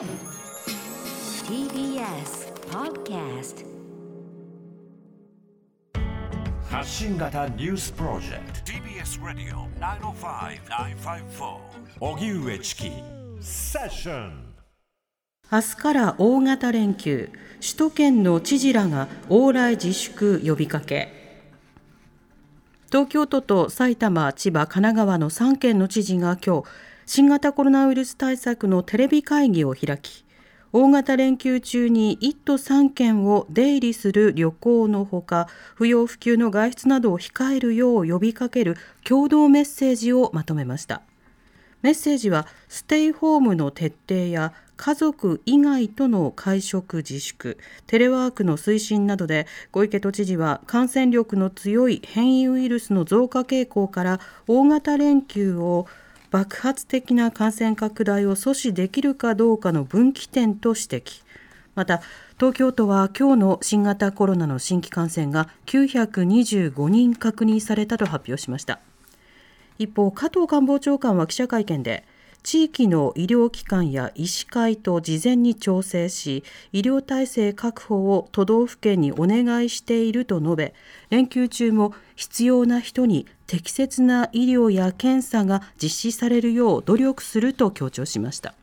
TBS Podcast 発信型ニュースプロジェクト。TBS ラディオ905-954おぎゅうえちきセッション明日から大型連休。首都圏の知事らが往来自粛呼びかけ。東京都と埼玉、千葉、神奈川の3県の知事が今日新型コロナウイルス対策のテレビ会議を開き大型連休中に1都3県を出入りする旅行のほか不要不急の外出などを控えるよう呼びかける共同メッセージをまとめました。メッセージはステイホームの徹底や家族以外との会食自粛テレワークの推進などで小池都知事は感染力の強い変異ウイルスの増加傾向から大型連休を爆発的な感染拡大を阻止できるかどうかの分岐点と指摘。また東京都は今日の新型コロナの新規感染が925人確認されたと発表しました。一方加藤官房長官は記者会見で地域の医療機関や医師会と事前に調整し医療体制確保を都道府県にお願いしていると述べ連休中も必要な人に適切な医療や検査が実施されるよう努力すると強調しました。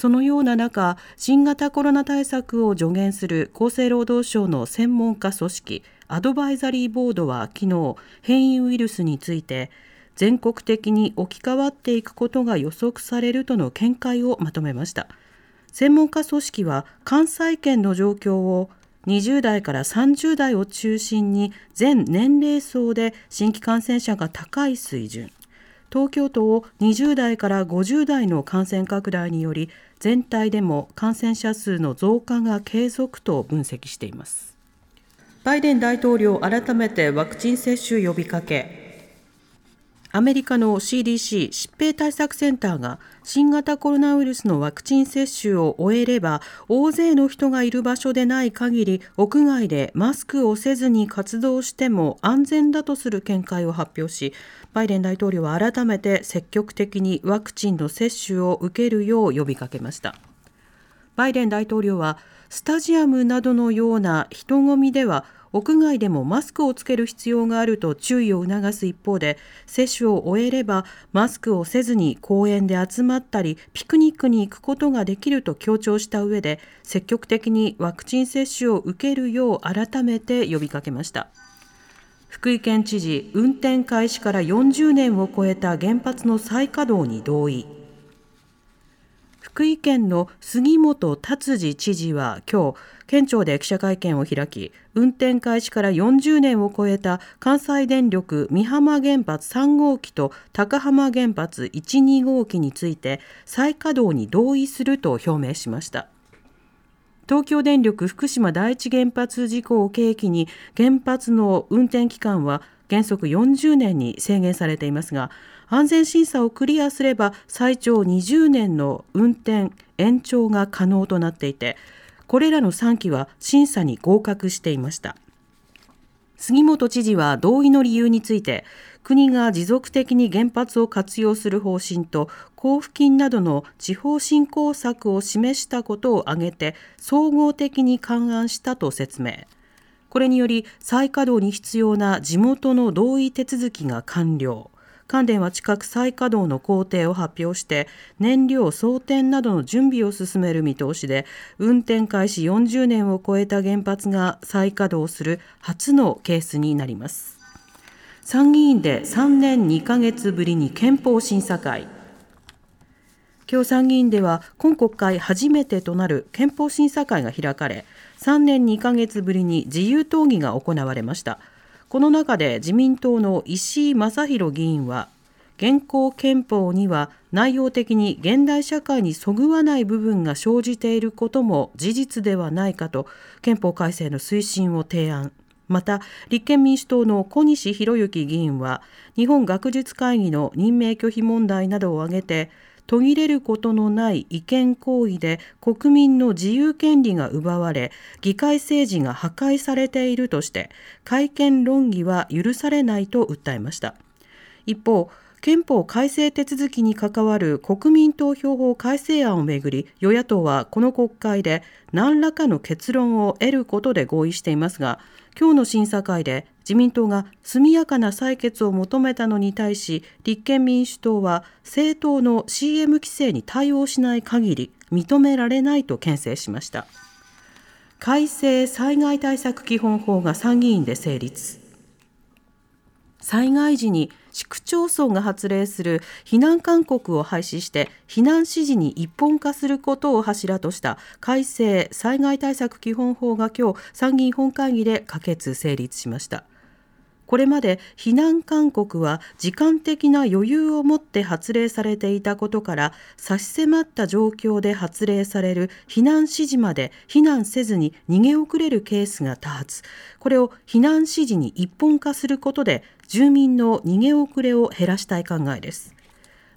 そのような中新型コロナ対策を助言する厚生労働省の専門家組織アドバイザリーボードは昨日変異ウイルスについて全国的に置き換わっていくことが予測されるとの見解をまとめました。専門家組織は関西圏の状況を20代から30代を中心に全年齢層で新規感染者が高い水準。東京都を20代から50代の感染拡大により全体でも感染者数の増加が継続と分析しています。バイデン大統領改めてワクチン接種呼びかけ。アメリカの CDC 疾病対策センターが新型コロナウイルスのワクチン接種を終えれば大勢の人がいる場所でない限り屋外でマスクをせずに活動しても安全だとする見解を発表しバイデン大統領は改めて積極的にワクチンの接種を受けるよう呼びかけました。バイデン大統領はスタジアムなどのような人混みでは屋外でもマスクをつける必要があると注意を促す一方で接種を終えればマスクをせずに公園で集まったりピクニックに行くことができると強調した上で積極的にワクチン接種を受けるよう改めて呼びかけました。福井県知事運転開始から40年を超えた原発の再稼働に同意。福井県の杉本達治知事は今日県庁で記者会見を開き運転開始から40年を超えた関西電力美浜原発3号機と高浜原発1、2号機について再稼働に同意すると表明しました。東京電力福島第一原発事故を契機に原発の運転期間は原則40年に制限されていますが安全審査をクリアすれば最長20年の運転延長が可能となっていてこれらの3機は審査に合格していました。杉本知事は同意の理由について国が持続的に原発を活用する方針と交付金などの地方振興策を示したことを挙げて総合的に勘案したと説明。これにより再稼働に必要な地元の同意手続きが完了。関電は近く再稼働の工程を発表して燃料装填などの準備を進める見通しで運転開始40年を超えた原発が再稼働する初のケースになります。参議院で3年2ヶ月ぶりに憲法審査会。今日参議院では今国会初めてとなる憲法審査会が開かれ3年2ヶ月ぶりに自由討議が行われました。この中で自民党の石井正弘議員は現行憲法には内容的に現代社会にそぐわない部分が生じていることも事実ではないかと憲法改正の推進を提案。また立憲民主党の小西博之議員は日本学術会議の任命拒否問題などを挙げて途切れることのない違憲行為で国民の自由権利が奪われ議会政治が破壊されているとして改憲論議は許されないと訴えました。一方憲法改正手続きに関わる国民投票法改正案をめぐり与野党はこの国会で何らかの結論を得ることで合意していますが今日の審査会で自民党が速やかな採決を求めたのに対し立憲民主党は政党の CM 規制に対応しない限り認められないと牽制しました。改正災害対策基本法が参議院で成立。災害時に市区町村が発令する避難勧告を廃止して避難指示に一本化することを柱とした改正災害対策基本法が今日参議院本会議で可決成立しました。これまで避難勧告は時間的な余裕を持って発令されていたことから差し迫った状況で発令される避難指示まで避難せずに逃げ遅れるケースが多発。これを避難指示に一本化することで住民の逃げ遅れを減らしたい考えです。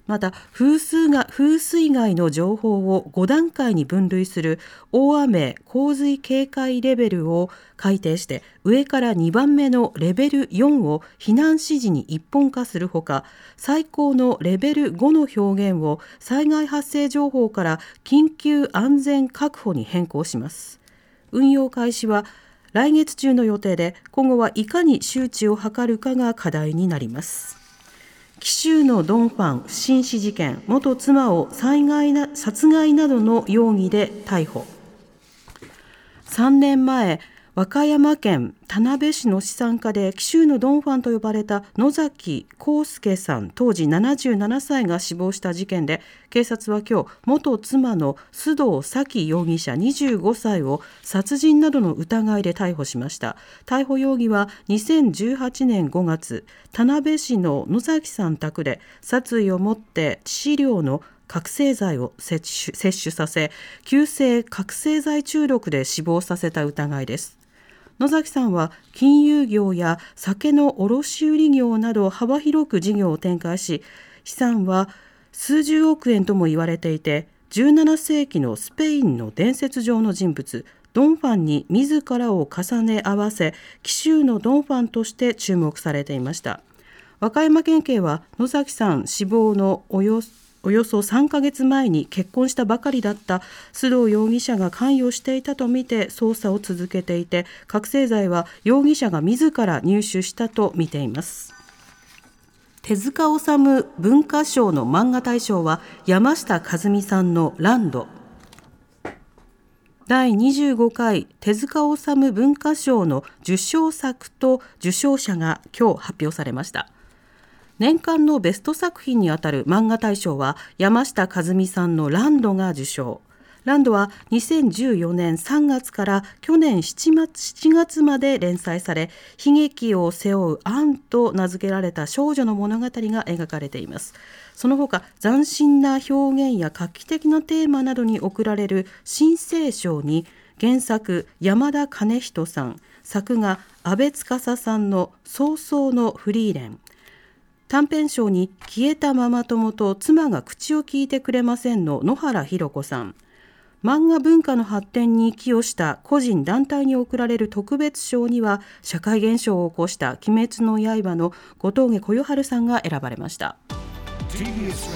また風水が風水害の情報を5段階に分類する大雨洪水警戒レベルを改定して上から2番目のレベル4を避難指示に一本化するほか最高のレベル5の表現を災害発生情報から緊急安全確保に変更します。運用開始は来月中の予定で今後はいかに周知を図るかが課題になります。紀州のドンファン不審死事件元妻を災害な殺害などの容疑で逮捕。3年前和歌山県田辺市の資産家で紀州のドンファンと呼ばれた野崎康介さん当時77歳が死亡した事件で警察は今日元妻の須藤咲容疑者25歳を殺人などの疑いで逮捕しました。逮捕容疑は2018年5月田辺市の野崎さん宅で殺意を持って致死量の覚醒剤を摂取摂取させ急性覚醒剤中毒で死亡させた疑いです。野崎さんは金融業や酒の卸売業など幅広く事業を展開し資産は数十億円とも言われていて17世紀のスペインの伝説上の人物ドンファンに自らを重ね合わせ紀州のドンファンとして注目されていました。和歌山県警は野崎さん死亡のおよそおよそ3ヶ月前に結婚したばかりだった須藤容疑者が関与していたとみて捜査を続けていて覚醒剤は容疑者が自ら入手したとみています。手塚治虫文化賞の漫画大賞は山下和美さんのランド。第25回手塚治虫文化賞の受賞作と受賞者が今日発表されました。年間のベスト作品にあたる漫画大賞は山下和美さんのランドが受賞。ランドは2014年3月から去年7月 ,7 月まで連載され悲劇を背負うアンと名付けられた少女の物語が描かれています。その他斬新な表現や画期的なテーマなどに贈られる新生賞に原作山田兼人さん。作画阿部司さんの「早々のフリーレン」短編賞に消えたママ友と妻が口を聞いてくれませんの野原ひろ子さん。漫画文化の発展に寄与した個人団体に贈られる特別賞には社会現象を起こした「鬼滅の刃」の後峠小夜春さんが選ばれました。TBS